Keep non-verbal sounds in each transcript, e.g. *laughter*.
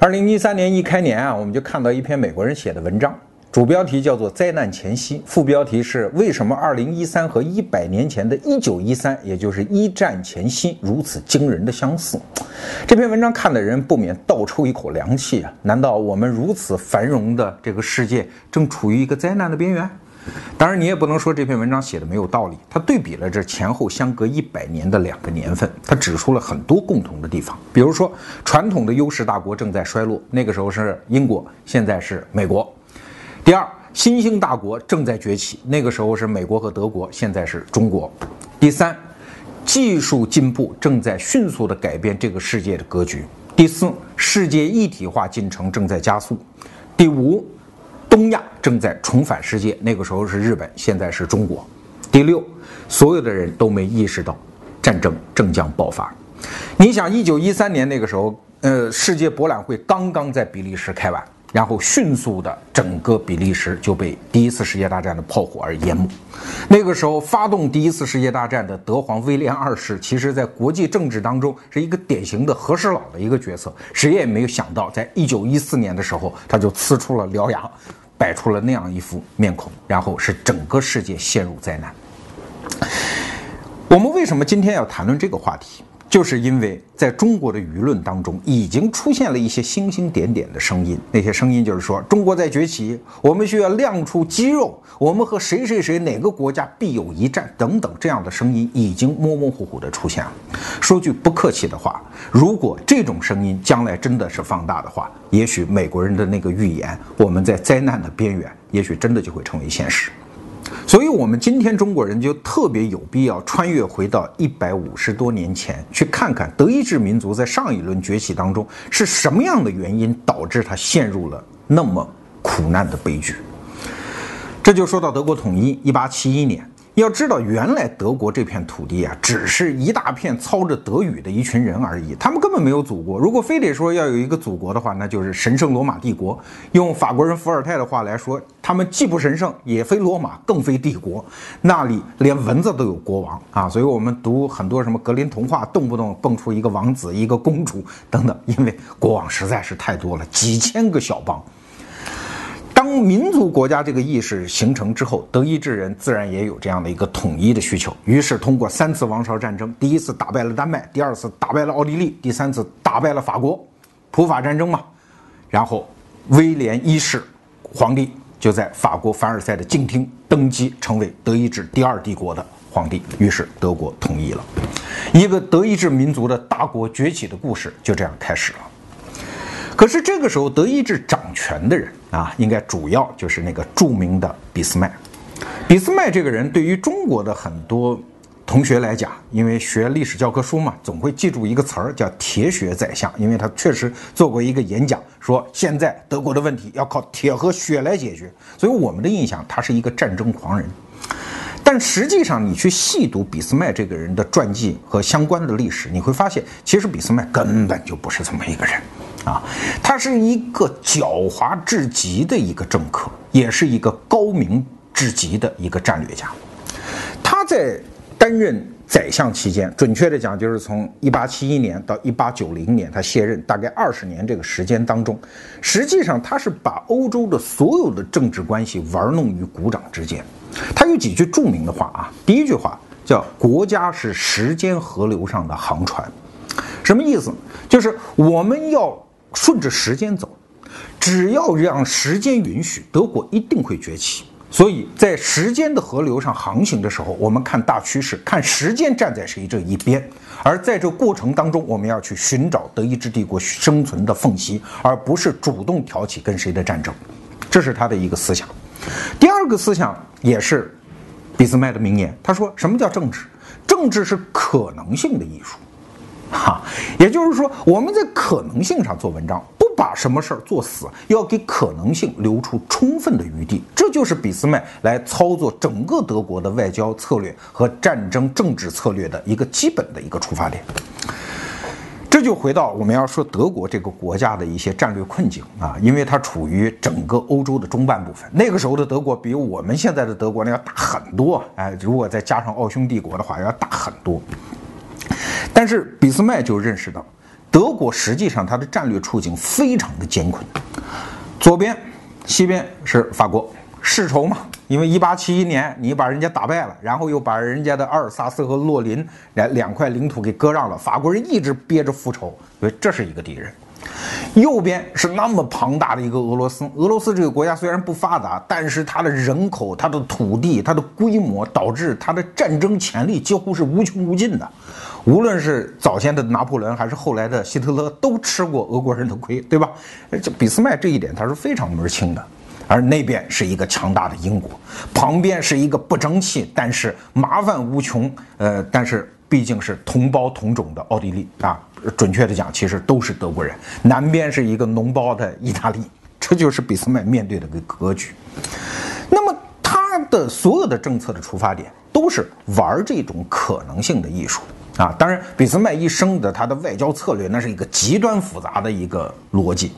二零一三年一开年啊，我们就看到一篇美国人写的文章，主标题叫做《灾难前夕》，副标题是“为什么二零一三和一百年前的一九一三，也就是一战前夕如此惊人的相似”。这篇文章看的人不免倒抽一口凉气啊！难道我们如此繁荣的这个世界正处于一个灾难的边缘？当然，你也不能说这篇文章写的没有道理。他对比了这前后相隔一百年的两个年份，他指出了很多共同的地方。比如说，传统的优势大国正在衰落，那个时候是英国，现在是美国。第二，新兴大国正在崛起，那个时候是美国和德国，现在是中国。第三，技术进步正在迅速地改变这个世界的格局。第四，世界一体化进程正在加速。第五。东亚正在重返世界，那个时候是日本，现在是中国。第六，所有的人都没意识到战争正将爆发。你想，一九一三年那个时候，呃，世界博览会刚刚在比利时开完。然后迅速的，整个比利时就被第一次世界大战的炮火而淹没。那个时候，发动第一次世界大战的德皇威廉二世，其实在国际政治当中是一个典型的和事佬的一个角色。谁也没有想到，在一九一四年的时候，他就呲出了獠牙，摆出了那样一副面孔，然后使整个世界陷入灾难。我们为什么今天要谈论这个话题？就是因为在中国的舆论当中，已经出现了一些星星点点的声音。那些声音就是说，中国在崛起，我们需要亮出肌肉，我们和谁谁谁哪个国家必有一战等等这样的声音，已经模模糊糊的出现了。说句不客气的话，如果这种声音将来真的是放大的话，也许美国人的那个预言，我们在灾难的边缘，也许真的就会成为现实。所以，我们今天中国人就特别有必要穿越回到一百五十多年前，去看看德意志民族在上一轮崛起当中是什么样的原因导致他陷入了那么苦难的悲剧。这就说到德国统一，一八七一年。要知道，原来德国这片土地啊，只是一大片操着德语的一群人而已，他们根本没有祖国。如果非得说要有一个祖国的话，那就是神圣罗马帝国。用法国人伏尔泰的话来说，他们既不神圣，也非罗马，更非帝国。那里连蚊子都有国王啊！所以我们读很多什么格林童话，动不动蹦出一个王子、一个公主等等，因为国王实在是太多了，几千个小邦。当民族国家这个意识形成之后，德意志人自然也有这样的一个统一的需求。于是，通过三次王朝战争，第一次打败了丹麦，第二次打败了奥地利，第三次打败了法国，普法战争嘛。然后，威廉一世皇帝就在法国凡尔赛的静厅登基，成为德意志第二帝国的皇帝。于是，德国统一了，一个德意志民族的大国崛起的故事就这样开始了。可是这个时候，德意志掌权的人啊，应该主要就是那个著名的俾斯麦。俾斯麦这个人，对于中国的很多同学来讲，因为学历史教科书嘛，总会记住一个词儿叫“铁血宰相”，因为他确实做过一个演讲，说现在德国的问题要靠铁和血来解决。所以我们的印象，他是一个战争狂人。但实际上，你去细读俾斯麦这个人的传记和相关的历史，你会发现，其实俾斯麦根本就不是这么一个人。啊，他是一个狡猾至极的一个政客，也是一个高明至极的一个战略家。他在担任宰相期间，准确的讲，就是从一八七一年到一八九零年，他卸任大概二十年这个时间当中，实际上他是把欧洲的所有的政治关系玩弄于股掌之间。他有几句著名的话啊，第一句话叫“国家是时间河流上的航船”，什么意思？就是我们要。顺着时间走，只要让时间允许，德国一定会崛起。所以在时间的河流上航行的时候，我们看大趋势，看时间站在谁这一边。而在这过程当中，我们要去寻找德意志帝国生存的缝隙，而不是主动挑起跟谁的战争。这是他的一个思想。第二个思想也是俾斯麦的名言，他说：“什么叫政治？政治是可能性的艺术。”哈，也就是说，我们在可能性上做文章，不把什么事儿做死，要给可能性留出充分的余地。这就是俾斯麦来操作整个德国的外交策略和战争政治策略的一个基本的一个出发点。这就回到我们要说德国这个国家的一些战略困境啊，因为它处于整个欧洲的中半部分。那个时候的德国比我们现在的德国呢要大很多，哎，如果再加上奥匈帝国的话，要大很多。但是俾斯麦就认识到，德国实际上它的战略处境非常的艰困。左边、西边是法国，世仇嘛，因为一八七一年你把人家打败了，然后又把人家的阿尔萨斯和洛林两两块领土给割让了，法国人一直憋着复仇，所以这是一个敌人。右边是那么庞大的一个俄罗斯，俄罗斯这个国家虽然不发达，但是它的人口、它的土地、它的规模，导致它的战争潜力几乎是无穷无尽的。无论是早先的拿破仑，还是后来的希特勒，都吃过俄国人的亏，对吧？这俾斯麦这一点他是非常门清的。而那边是一个强大的英国，旁边是一个不争气但是麻烦无穷，呃，但是毕竟是同胞同种的奥地利啊。准确的讲，其实都是德国人。南边是一个脓包的意大利，*laughs* 这就是俾斯麦面对的个格局。那么他的所有的政策的出发点都是玩这种可能性的艺术啊。当然，俾斯麦一生的他的外交策略那是一个极端复杂的一个逻辑，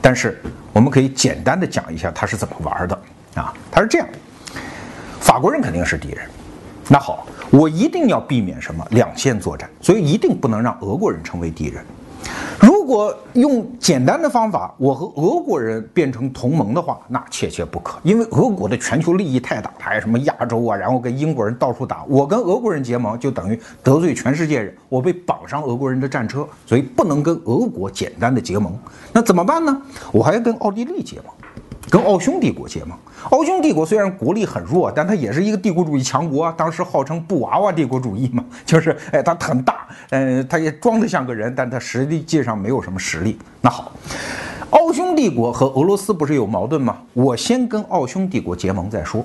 但是我们可以简单的讲一下他是怎么玩的啊。他是这样，法国人肯定是敌人。那好，我一定要避免什么两线作战，所以一定不能让俄国人成为敌人。如果用简单的方法，我和俄国人变成同盟的话，那切切不可，因为俄国的全球利益太大，还有什么亚洲啊，然后跟英国人到处打，我跟俄国人结盟就等于得罪全世界人，我被绑上俄国人的战车，所以不能跟俄国简单的结盟。那怎么办呢？我还要跟奥地利结盟。跟奥匈帝国结盟。奥匈帝国虽然国力很弱，但它也是一个帝国主义强国啊。当时号称布娃娃帝国主义嘛，*laughs* 就是哎，它很大，嗯，它也装得像个人，但它实际上没有什么实力。那好，奥匈帝国和俄罗斯不是有矛盾吗？我先跟奥匈帝国结盟再说，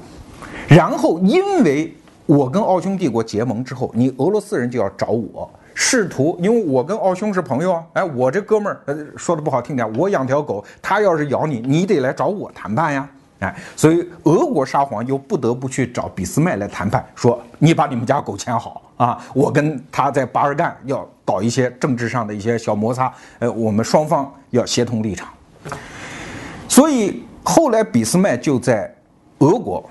然后因为我跟奥匈帝国结盟之后，你俄罗斯人就要找我。试图，因为我跟奥匈是朋友啊，哎，我这哥们儿，呃，说的不好听点，我养条狗，他要是咬你，你得来找我谈判呀，哎，所以俄国沙皇又不得不去找俾斯麦来谈判，说你把你们家狗牵好啊，我跟他在巴尔干要搞一些政治上的一些小摩擦，呃，我们双方要协同立场，所以后来俾斯麦就在俄国。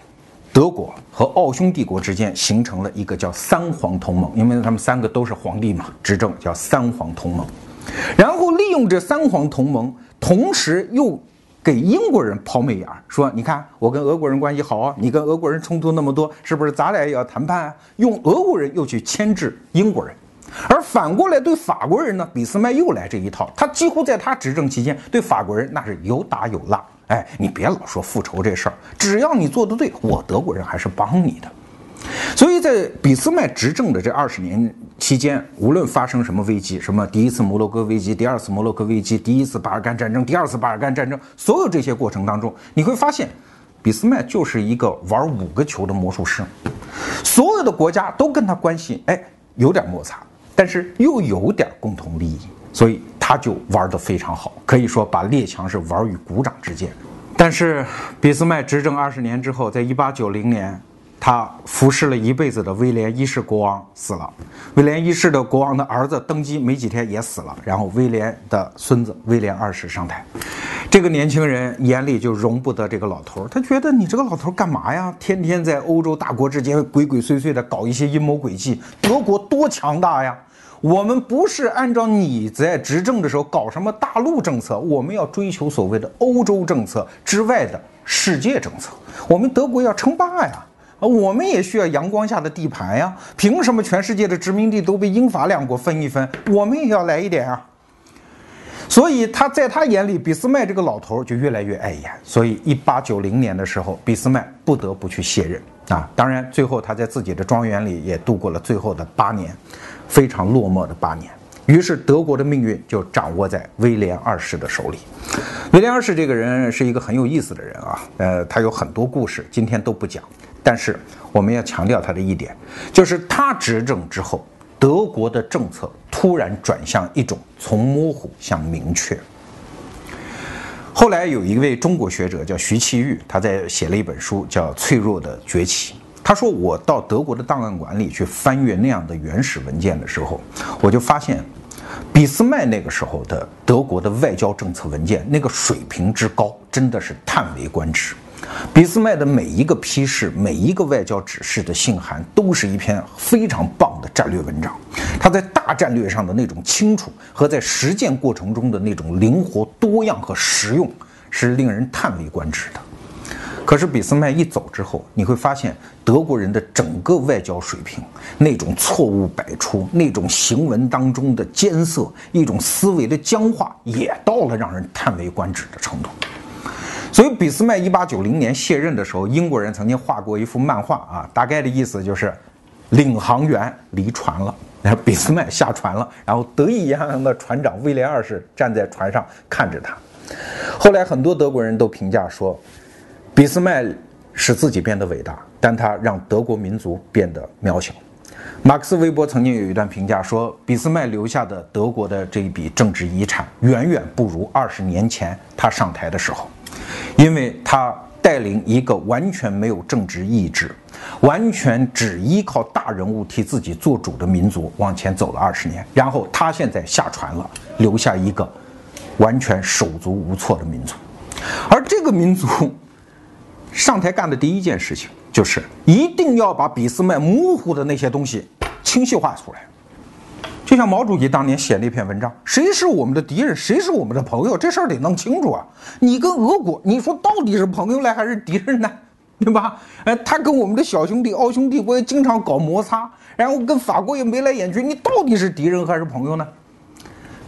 德国和奥匈帝国之间形成了一个叫三皇同盟，因为他们三个都是皇帝嘛，执政叫三皇同盟。然后利用这三皇同盟，同时又给英国人抛媚眼，说：“你看我跟俄国人关系好啊，你跟俄国人冲突那么多，是不是咱俩也要谈判啊？”用俄国人又去牵制英国人，而反过来对法国人呢，俾斯麦又来这一套，他几乎在他执政期间对法国人那是有打有拉。哎，你别老说复仇这事儿，只要你做的对，我德国人还是帮你的。所以在俾斯麦执政的这二十年期间，无论发生什么危机，什么第一次摩洛哥危机、第二次摩洛哥危机、第一次巴尔干战争、第二次巴尔干战争，所有这些过程当中，你会发现，俾斯麦就是一个玩五个球的魔术师，所有的国家都跟他关系哎有点摩擦，但是又有点共同利益，所以。他就玩得非常好，可以说把列强是玩于股掌之间。但是俾斯麦执政二十年之后，在一八九零年，他服侍了一辈子的威廉一世国王死了。威廉一世的国王的儿子登基没几天也死了，然后威廉的孙子威廉二世上台。这个年轻人眼里就容不得这个老头，他觉得你这个老头干嘛呀？天天在欧洲大国之间鬼鬼祟祟的搞一些阴谋诡计，德国多强大呀！我们不是按照你在执政的时候搞什么大陆政策，我们要追求所谓的欧洲政策之外的世界政策。我们德国要称霸呀，啊，我们也需要阳光下的地盘呀。凭什么全世界的殖民地都被英法两国分一分，我们也要来一点啊？所以他在他眼里，俾斯麦这个老头就越来越碍眼。所以一八九零年的时候，俾斯麦不得不去卸任啊。当然，最后他在自己的庄园里也度过了最后的八年。非常落寞的八年，于是德国的命运就掌握在威廉二世的手里。威廉二世这个人是一个很有意思的人啊，呃，他有很多故事，今天都不讲。但是我们要强调他的一点，就是他执政之后，德国的政策突然转向一种从模糊向明确。后来有一位中国学者叫徐其玉，他在写了一本书叫《脆弱的崛起》。他说：“我到德国的档案馆里去翻阅那样的原始文件的时候，我就发现，俾斯麦那个时候的德国的外交政策文件那个水平之高，真的是叹为观止。俾斯麦的每一个批示、每一个外交指示的信函，都是一篇非常棒的战略文章。他在大战略上的那种清楚，和在实践过程中的那种灵活多样和实用，是令人叹为观止的。可是俾斯麦一走之后，你会发现德国人的整个外交水平，那种错误百出，那种行文当中的艰涩，一种思维的僵化，也到了让人叹为观止的程度。所以，俾斯麦一八九零年卸任的时候，英国人曾经画过一幅漫画啊，大概的意思就是，领航员离船了，然后俾斯麦下船了，然后得意洋洋的船长威廉二世站在船上看着他。后来，很多德国人都评价说，俾斯麦使自己变得伟大，但他让德国民族变得渺小。马克思韦伯曾经有一段评价说，俾斯麦留下的德国的这一笔政治遗产，远远不如二十年前他上台的时候。因为他带领一个完全没有政治意志、完全只依靠大人物替自己做主的民族往前走了二十年，然后他现在下船了，留下一个完全手足无措的民族。而这个民族上台干的第一件事情，就是一定要把俾斯麦模糊的那些东西清晰化出来。就像毛主席当年写那篇文章，谁是我们的敌人，谁是我们的朋友，这事儿得弄清楚啊！你跟俄国，你说到底是朋友呢还是敌人呢？*laughs* 对吧？哎，他跟我们的小兄弟奥匈帝国也经常搞摩擦，然后跟法国也眉来眼去，你到底是敌人还是朋友呢？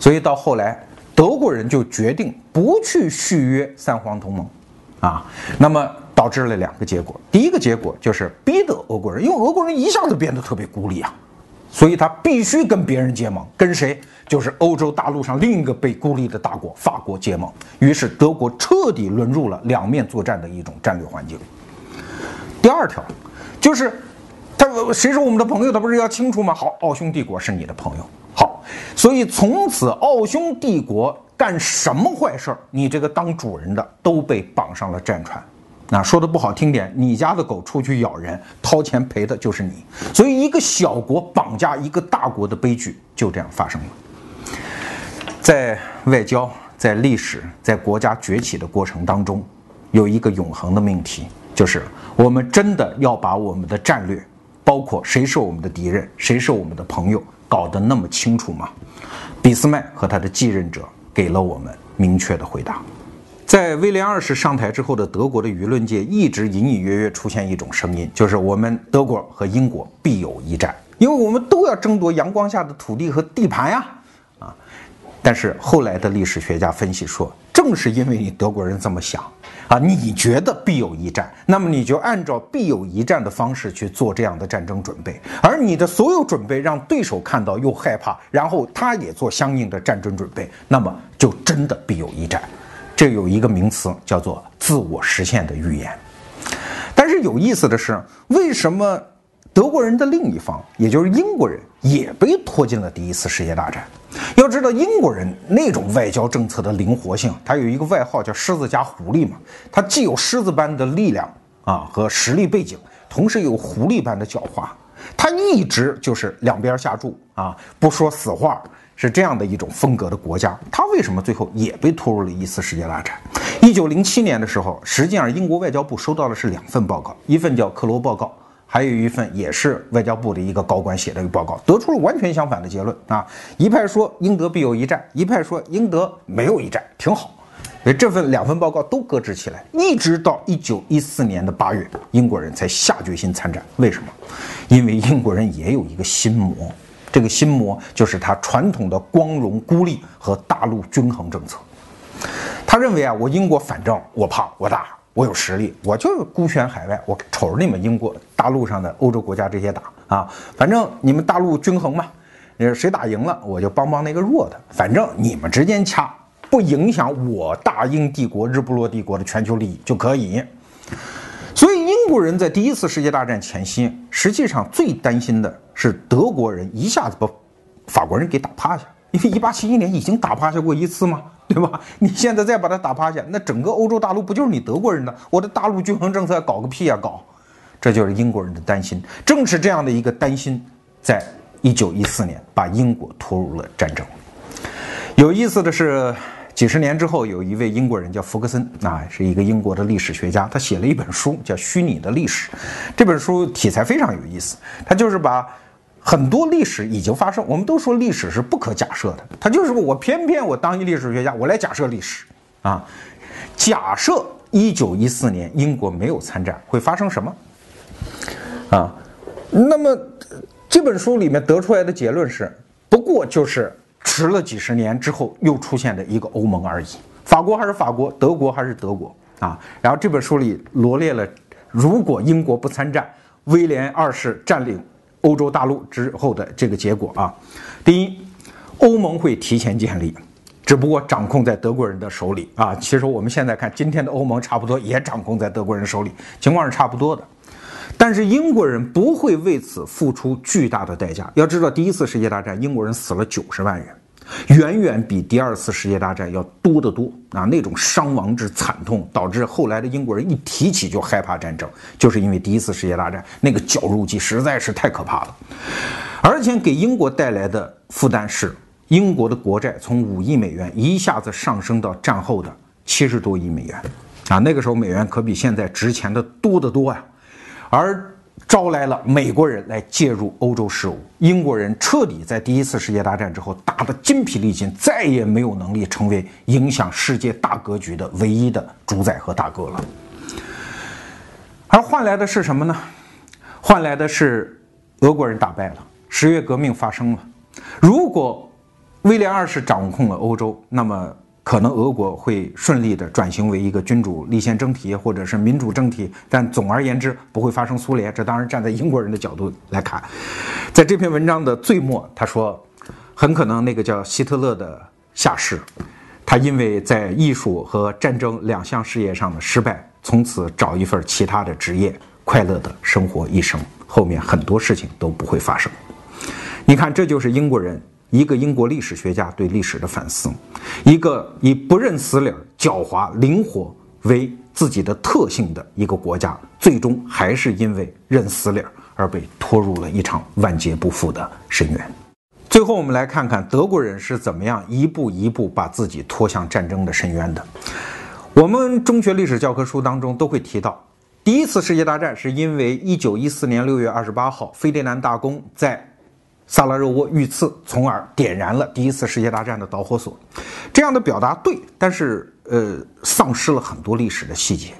所以到后来，德国人就决定不去续约三皇同盟，啊，那么导致了两个结果，第一个结果就是逼得俄国人，因为俄国人一下子变得特别孤立啊。所以他必须跟别人结盟，跟谁？就是欧洲大陆上另一个被孤立的大国法国结盟。于是德国彻底沦入了两面作战的一种战略环境。第二条，就是他谁是我们的朋友？他不是要清楚吗？好，奥匈帝国是你的朋友。好，所以从此奥匈帝国干什么坏事儿，你这个当主人的都被绑上了战船。那说的不好听点，你家的狗出去咬人，掏钱赔的就是你。所以，一个小国绑架一个大国的悲剧就这样发生了。在外交、在历史、在国家崛起的过程当中，有一个永恒的命题，就是我们真的要把我们的战略，包括谁是我们的敌人，谁是我们的朋友，搞得那么清楚吗？俾斯麦和他的继任者给了我们明确的回答。在威廉二世上台之后的德国的舆论界，一直隐隐约约出现一种声音，就是我们德国和英国必有一战，因为我们都要争夺阳光下的土地和地盘呀，啊！但是后来的历史学家分析说，正是因为你德国人这么想啊，你觉得必有一战，那么你就按照必有一战的方式去做这样的战争准备，而你的所有准备让对手看到又害怕，然后他也做相应的战争准备，那么就真的必有一战。这有一个名词叫做自我实现的预言，但是有意思的是，为什么德国人的另一方，也就是英国人，也被拖进了第一次世界大战？要知道，英国人那种外交政策的灵活性，他有一个外号叫“狮子加狐狸”嘛，他既有狮子般的力量啊和实力背景，同时有狐狸般的狡猾，他一直就是两边下注啊，不说死话。是这样的一种风格的国家，它为什么最后也被拖入了一次世界大战？一九零七年的时候，实际上英国外交部收到的是两份报告，一份叫克罗报告，还有一份也是外交部的一个高官写的一个报告，得出了完全相反的结论啊！一派说英德必有一战，一派说英德没有一战，挺好。所以这份两份报告都搁置起来，一直到一九一四年的八月，英国人才下决心参战。为什么？因为英国人也有一个心魔。这个心魔就是他传统的光荣孤立和大陆均衡政策。他认为啊，我英国反正我胖我大我有实力，我就孤悬海外，我瞅着你们英国大陆上的欧洲国家这些打啊，反正你们大陆均衡嘛，呃，谁打赢了我就帮帮那个弱的，反正你们之间掐不影响我大英帝国日不落帝国的全球利益就可以。英国人在第一次世界大战前夕，实际上最担心的是德国人一下子把法国人给打趴下，因为一八七一年已经打趴下过一次嘛，对吧？你现在再把他打趴下，那整个欧洲大陆不就是你德国人的？我的大陆均衡政策搞个屁呀搞！这就是英国人的担心。正是这样的一个担心，在一九一四年把英国拖入了战争。有意思的是。几十年之后，有一位英国人叫福克森，啊，是一个英国的历史学家，他写了一本书叫《虚拟的历史》。这本书题材非常有意思，他就是把很多历史已经发生，我们都说历史是不可假设的，他就是我偏偏我当一历史学家，我来假设历史啊，假设一九一四年英国没有参战会发生什么啊？那么这本书里面得出来的结论是，不过就是。迟了几十年之后又出现的一个欧盟而已，法国还是法国，德国还是德国啊。然后这本书里罗列了，如果英国不参战，威廉二世占领欧洲大陆之后的这个结果啊。第一，欧盟会提前建立，只不过掌控在德国人的手里啊。其实我们现在看今天的欧盟，差不多也掌控在德国人手里，情况是差不多的。但是英国人不会为此付出巨大的代价。要知道，第一次世界大战英国人死了九十万人，远远比第二次世界大战要多得多啊！那种伤亡之惨痛，导致后来的英国人一提起就害怕战争，就是因为第一次世界大战那个绞肉机实在是太可怕了。而且给英国带来的负担是，英国的国债从五亿美元一下子上升到战后的七十多亿美元啊！那个时候美元可比现在值钱的多得多呀。而招来了美国人来介入欧洲事务，英国人彻底在第一次世界大战之后打得筋疲力尽，再也没有能力成为影响世界大格局的唯一的主宰和大哥了。而换来的是什么呢？换来的是俄国人打败了，十月革命发生了。如果威廉二世掌控了欧洲，那么。可能俄国会顺利的转型为一个君主立宪政体，或者是民主政体，但总而言之不会发生苏联。这当然站在英国人的角度来看，在这篇文章的最末，他说，很可能那个叫希特勒的下士，他因为在艺术和战争两项事业上的失败，从此找一份其他的职业，快乐的生活一生，后面很多事情都不会发生。你看，这就是英国人。一个英国历史学家对历史的反思，一个以不认死理、狡猾灵活为自己的特性的一个国家，最终还是因为认死理而被拖入了一场万劫不复的深渊。最后，我们来看看德国人是怎么样一步一步把自己拖向战争的深渊的。我们中学历史教科书当中都会提到，第一次世界大战是因为一九一四年六月二十八号，费迪南大公在。萨拉热窝遇刺，从而点燃了第一次世界大战的导火索。这样的表达对，但是呃，丧失了很多历史的细节。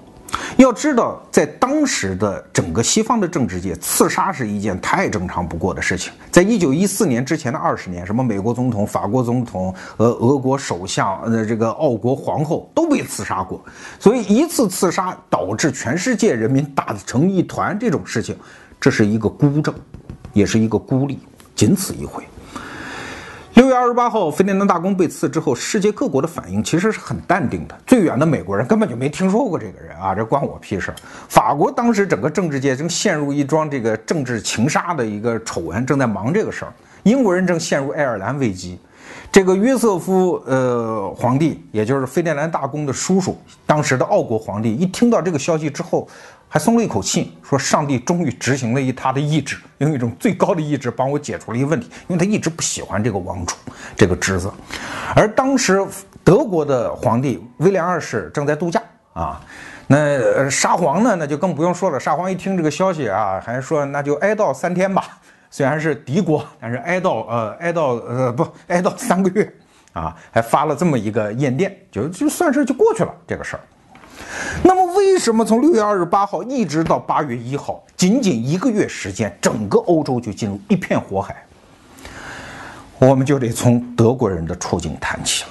要知道，在当时的整个西方的政治界，刺杀是一件太正常不过的事情。在一九一四年之前的二十年，什么美国总统、法国总统、呃俄国首相、呃这个奥国皇后都被刺杀过。所以一次刺杀导致全世界人民打成一团，这种事情，这是一个孤证，也是一个孤立。仅此一回。六月二十八号，费迪南大公被刺之后，世界各国的反应其实是很淡定的。最远的美国人根本就没听说过这个人啊，这关我屁事。法国当时整个政治界正陷入一桩这个政治情杀的一个丑闻，正在忙这个事儿。英国人正陷入爱尔兰危机。这个约瑟夫呃皇帝，也就是费迪南大公的叔叔，当时的奥国皇帝，一听到这个消息之后。还松了一口气，说上帝终于执行了一他的意志，用一种最高的意志帮我解除了一个问题，因为他一直不喜欢这个王储，这个侄子。而当时德国的皇帝威廉二世正在度假啊，那沙皇呢，那就更不用说了。沙皇一听这个消息啊，还说那就哀悼三天吧，虽然是敌国，但是哀悼呃哀悼呃不哀悼三个月啊，还发了这么一个唁电，就就算是就过去了这个事儿。那么，为什么从六月二十八号一直到八月一号，仅仅一个月时间，整个欧洲就进入一片火海？我们就得从德国人的处境谈起了。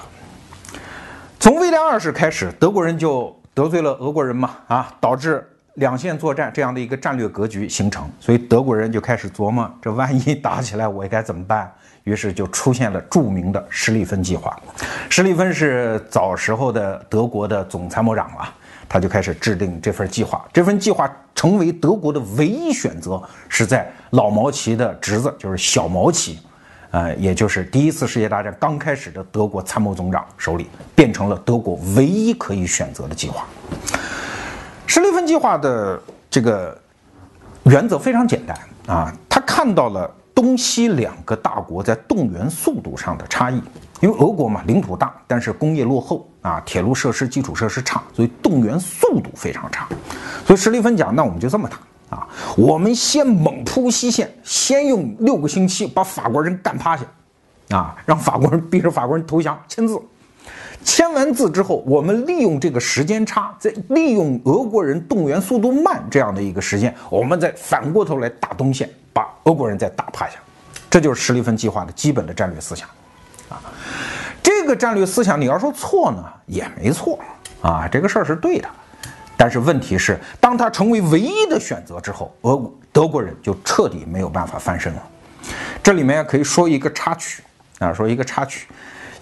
从威廉二世开始，德国人就得罪了俄国人嘛，啊，导致两线作战这样的一个战略格局形成，所以德国人就开始琢磨：这万一打起来，我该怎么办？于是就出现了著名的施利芬计划。施利芬是早时候的德国的总参谋长了。他就开始制定这份计划，这份计划成为德国的唯一选择，是在老毛奇的侄子，就是小毛奇，呃，也就是第一次世界大战刚开始的德国参谋总长手里，变成了德国唯一可以选择的计划。施利芬计划的这个原则非常简单啊，他看到了东西两个大国在动员速度上的差异。因为俄国嘛，领土大，但是工业落后啊，铁路设施、基础设施差，所以动员速度非常差。所以史蒂芬讲，那我们就这么打啊，我们先猛扑西线，先用六个星期把法国人干趴下，啊，让法国人逼着法国人投降签字。签完字之后，我们利用这个时间差，再利用俄国人动员速度慢这样的一个时间，我们再反过头来打东线，把俄国人再打趴下。这就是施利芬计划的基本的战略思想。这个战略思想，你要说错呢，也没错啊，这个事儿是对的。但是问题是，当他成为唯一的选择之后，俄国德国人就彻底没有办法翻身了。这里面可以说一个插曲啊，说一个插曲。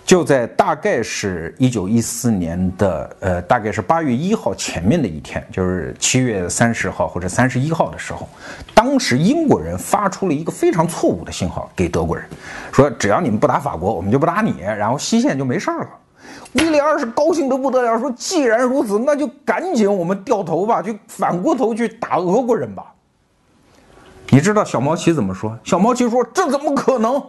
就在大概是一九一四年的，呃，大概是八月一号前面的一天，就是七月三十号或者三十一号的时候，当时英国人发出了一个非常错误的信号给德国人，说只要你们不打法国，我们就不打你，然后西线就没事儿了。威廉二世高兴得不得了，说既然如此，那就赶紧我们掉头吧，就反过头去打俄国人吧。你知道小毛奇怎么说？小毛奇说：“这怎么可能？”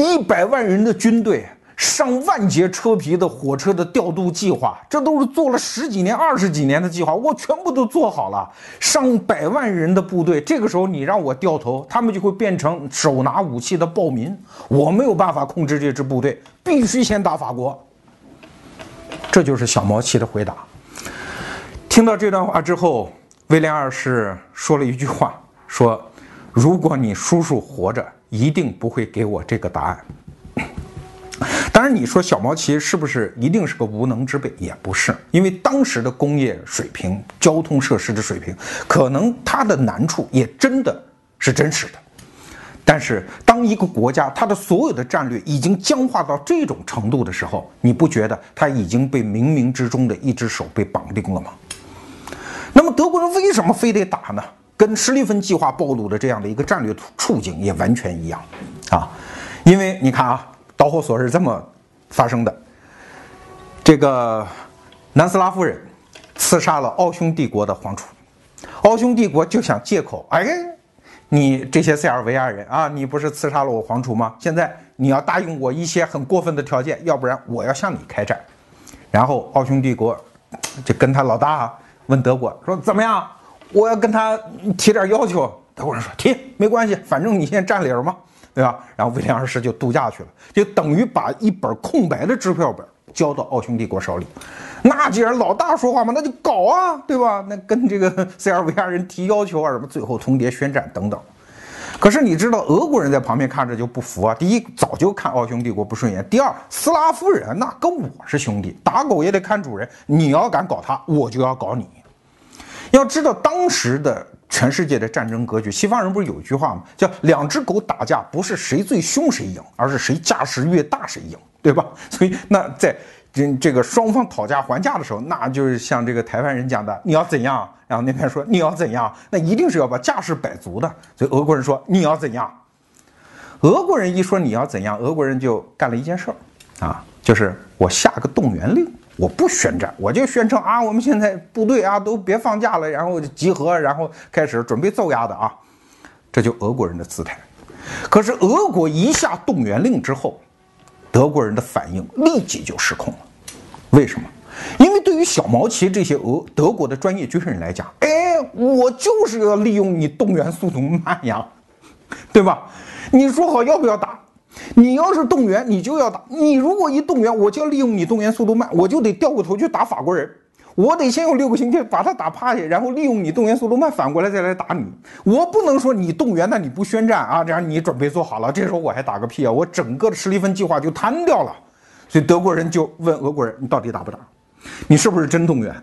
一百万人的军队，上万节车皮的火车的调度计划，这都是做了十几年、二十几年的计划，我全部都做好了。上百万人的部队，这个时候你让我掉头，他们就会变成手拿武器的暴民，我没有办法控制这支部队，必须先打法国。这就是小毛奇的回答。听到这段话之后，威廉二世说了一句话，说：“如果你叔叔活着。”一定不会给我这个答案。*coughs* 当然，你说小毛奇是不是一定是个无能之辈？也不是，因为当时的工业水平、交通设施的水平，可能他的难处也真的是真实的。但是，当一个国家它的所有的战略已经僵化到这种程度的时候，你不觉得他已经被冥冥之中的一只手被绑定了吗？那么，德国人为什么非得打呢？跟施利芬计划暴露的这样的一个战略处境也完全一样，啊，因为你看啊，导火索是这么发生的：这个南斯拉夫人刺杀了奥匈帝国的皇储，奥匈帝国就想借口，哎，你这些塞尔维亚人啊，你不是刺杀了我皇储吗？现在你要答应我一些很过分的条件，要不然我要向你开战。然后奥匈帝国就跟他老大问德国说：怎么样？我要跟他提点要求，德国人说提没关系，反正你现在占理儿嘛，对吧？然后威廉二世就度假去了，就等于把一本空白的支票本交到奥匈帝国手里。那既然老大说话嘛，那就搞啊，对吧？那跟这个 *laughs* 塞尔维亚人提要求啊，什么最后通牒宣战等等。可是你知道，俄国人在旁边看着就不服啊。第一，早就看奥匈帝国不顺眼；第二，斯拉夫人那跟我是兄弟，打狗也得看主人。你要敢搞他，我就要搞你。要知道当时的全世界的战争格局，西方人不是有一句话吗？叫两只狗打架，不是谁最凶谁赢，而是谁架势越大谁赢，对吧？*laughs* 所以那在这这个双方讨价还价的时候，那就是像这个台湾人讲的，你要怎样？然后那边说你要怎样？那一定是要把架势摆足的。所以俄国人说你要怎样？俄国人一说你要怎样，俄国人就干了一件事儿啊，就是我下个动员令。我不宣战，我就宣称啊，我们现在部队啊都别放假了，然后集合，然后开始准备揍丫的啊，这就俄国人的姿态。可是俄国一下动员令之后，德国人的反应立即就失控了。为什么？因为对于小毛奇这些俄德国的专业军人来讲，哎，我就是要利用你动员速度慢呀，对吧？你说好要不要打？你要是动员，你就要打。你如果一动员，我就要利用你动员速度慢，我就得掉过头去打法国人。我得先用六个星期把他打趴下，然后利用你动员速度慢，反过来再来打你。我不能说你动员，那你不宣战啊？这样你准备做好了，这时候我还打个屁啊！我整个的施利芬计划就瘫掉了。所以德国人就问俄国人：“你到底打不打？你是不是真动员？”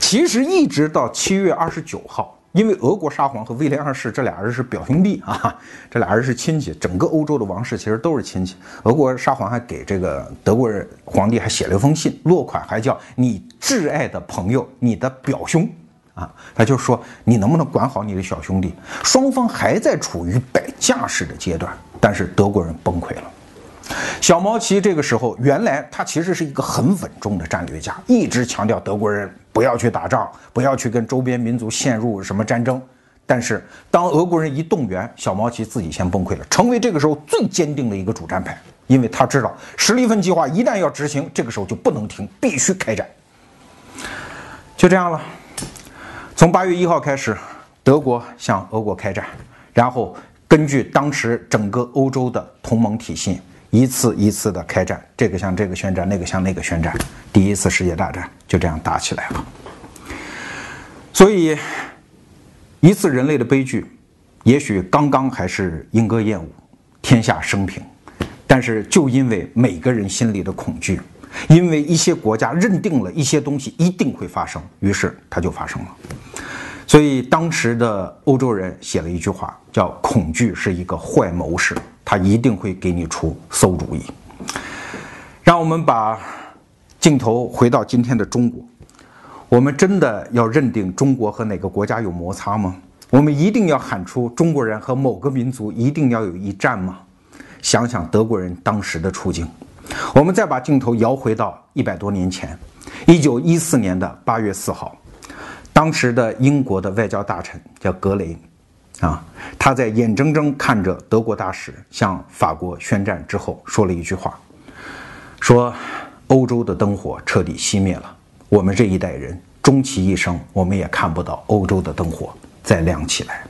其实一直到七月二十九号。因为俄国沙皇和威廉二世这俩人是表兄弟啊，*laughs* 这俩人是亲戚，整个欧洲的王室其实都是亲戚。俄国沙皇还给这个德国人皇帝还写了一封信，落款还叫“你挚爱的朋友，你的表兄”，啊，他就说你能不能管好你的小兄弟？双方还在处于摆架势的阶段，但是德国人崩溃了。小毛奇这个时候，原来他其实是一个很稳重的战略家，一直强调德国人不要去打仗，不要去跟周边民族陷入什么战争。但是当俄国人一动员，小毛奇自己先崩溃了，成为这个时候最坚定的一个主战派。因为他知道史蒂芬计划一旦要执行，这个时候就不能停，必须开战。就这样了。从八月一号开始，德国向俄国开战，然后根据当时整个欧洲的同盟体系，一次一次的开战，这个向这个宣战，那个向那个宣战，第一次世界大战就这样打起来了。所以，一次人类的悲剧，也许刚刚还是莺歌燕舞，天下升平，但是就因为每个人心里的恐惧。因为一些国家认定了一些东西一定会发生，于是它就发生了。所以当时的欧洲人写了一句话，叫“恐惧是一个坏谋士，他一定会给你出馊主意”。让我们把镜头回到今天的中国，我们真的要认定中国和哪个国家有摩擦吗？我们一定要喊出中国人和某个民族一定要有一战吗？想想德国人当时的处境。我们再把镜头摇回到一百多年前，一九一四年的八月四号，当时的英国的外交大臣叫格雷，啊，他在眼睁睁看着德国大使向法国宣战之后，说了一句话，说欧洲的灯火彻底熄灭了，我们这一代人终其一生，我们也看不到欧洲的灯火再亮起来。